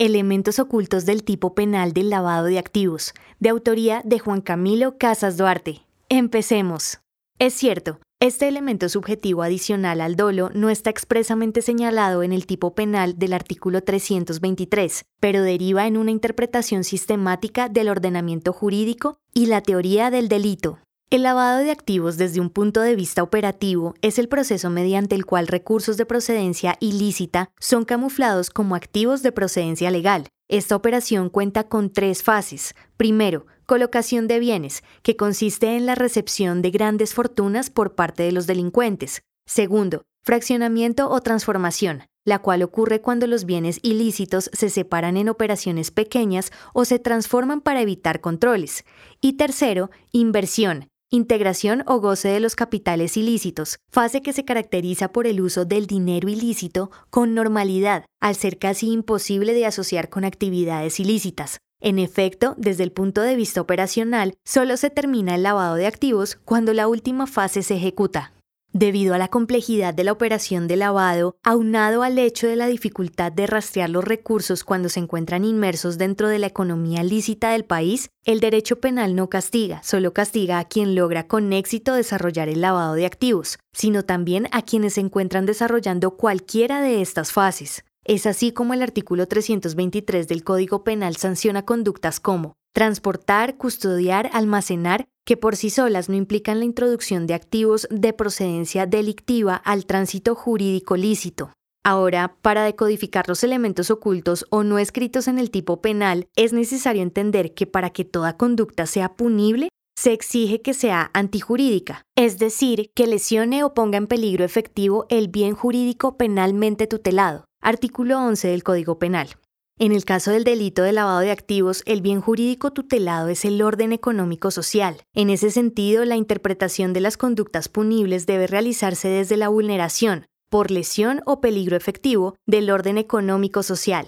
Elementos ocultos del tipo penal del lavado de activos, de autoría de Juan Camilo Casas Duarte. Empecemos. Es cierto, este elemento subjetivo adicional al dolo no está expresamente señalado en el tipo penal del artículo 323, pero deriva en una interpretación sistemática del ordenamiento jurídico y la teoría del delito. El lavado de activos desde un punto de vista operativo es el proceso mediante el cual recursos de procedencia ilícita son camuflados como activos de procedencia legal. Esta operación cuenta con tres fases. Primero, colocación de bienes, que consiste en la recepción de grandes fortunas por parte de los delincuentes. Segundo, fraccionamiento o transformación, la cual ocurre cuando los bienes ilícitos se separan en operaciones pequeñas o se transforman para evitar controles. Y tercero, inversión, Integración o goce de los capitales ilícitos, fase que se caracteriza por el uso del dinero ilícito con normalidad, al ser casi imposible de asociar con actividades ilícitas. En efecto, desde el punto de vista operacional, solo se termina el lavado de activos cuando la última fase se ejecuta. Debido a la complejidad de la operación de lavado, aunado al hecho de la dificultad de rastrear los recursos cuando se encuentran inmersos dentro de la economía lícita del país, el derecho penal no castiga, solo castiga a quien logra con éxito desarrollar el lavado de activos, sino también a quienes se encuentran desarrollando cualquiera de estas fases. Es así como el artículo 323 del Código Penal sanciona conductas como transportar, custodiar, almacenar, que por sí solas no implican la introducción de activos de procedencia delictiva al tránsito jurídico lícito. Ahora, para decodificar los elementos ocultos o no escritos en el tipo penal, es necesario entender que para que toda conducta sea punible, se exige que sea antijurídica, es decir, que lesione o ponga en peligro efectivo el bien jurídico penalmente tutelado. Artículo 11 del Código Penal. En el caso del delito de lavado de activos, el bien jurídico tutelado es el orden económico social. En ese sentido, la interpretación de las conductas punibles debe realizarse desde la vulneración, por lesión o peligro efectivo, del orden económico social.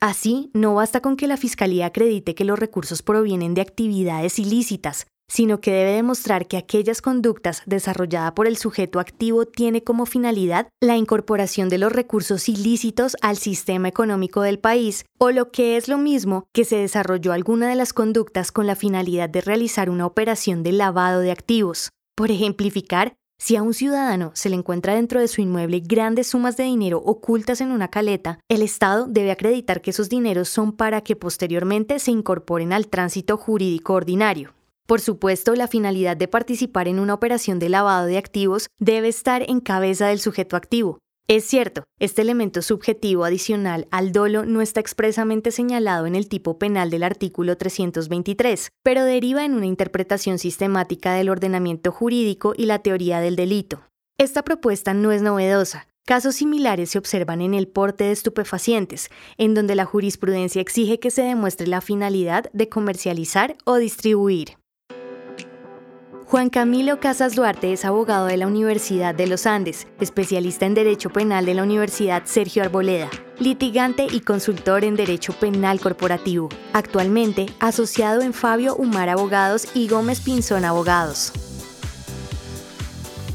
Así, no basta con que la Fiscalía acredite que los recursos provienen de actividades ilícitas, sino que debe demostrar que aquellas conductas desarrolladas por el sujeto activo tiene como finalidad la incorporación de los recursos ilícitos al sistema económico del país, o lo que es lo mismo, que se desarrolló alguna de las conductas con la finalidad de realizar una operación de lavado de activos. Por ejemplificar, si a un ciudadano se le encuentra dentro de su inmueble grandes sumas de dinero ocultas en una caleta, el Estado debe acreditar que esos dineros son para que posteriormente se incorporen al tránsito jurídico ordinario. Por supuesto, la finalidad de participar en una operación de lavado de activos debe estar en cabeza del sujeto activo. Es cierto, este elemento subjetivo adicional al dolo no está expresamente señalado en el tipo penal del artículo 323, pero deriva en una interpretación sistemática del ordenamiento jurídico y la teoría del delito. Esta propuesta no es novedosa. Casos similares se observan en el porte de estupefacientes, en donde la jurisprudencia exige que se demuestre la finalidad de comercializar o distribuir. Juan Camilo Casas Duarte es abogado de la Universidad de los Andes, especialista en Derecho Penal de la Universidad Sergio Arboleda, litigante y consultor en Derecho Penal Corporativo. Actualmente asociado en Fabio Humar Abogados y Gómez Pinzón Abogados.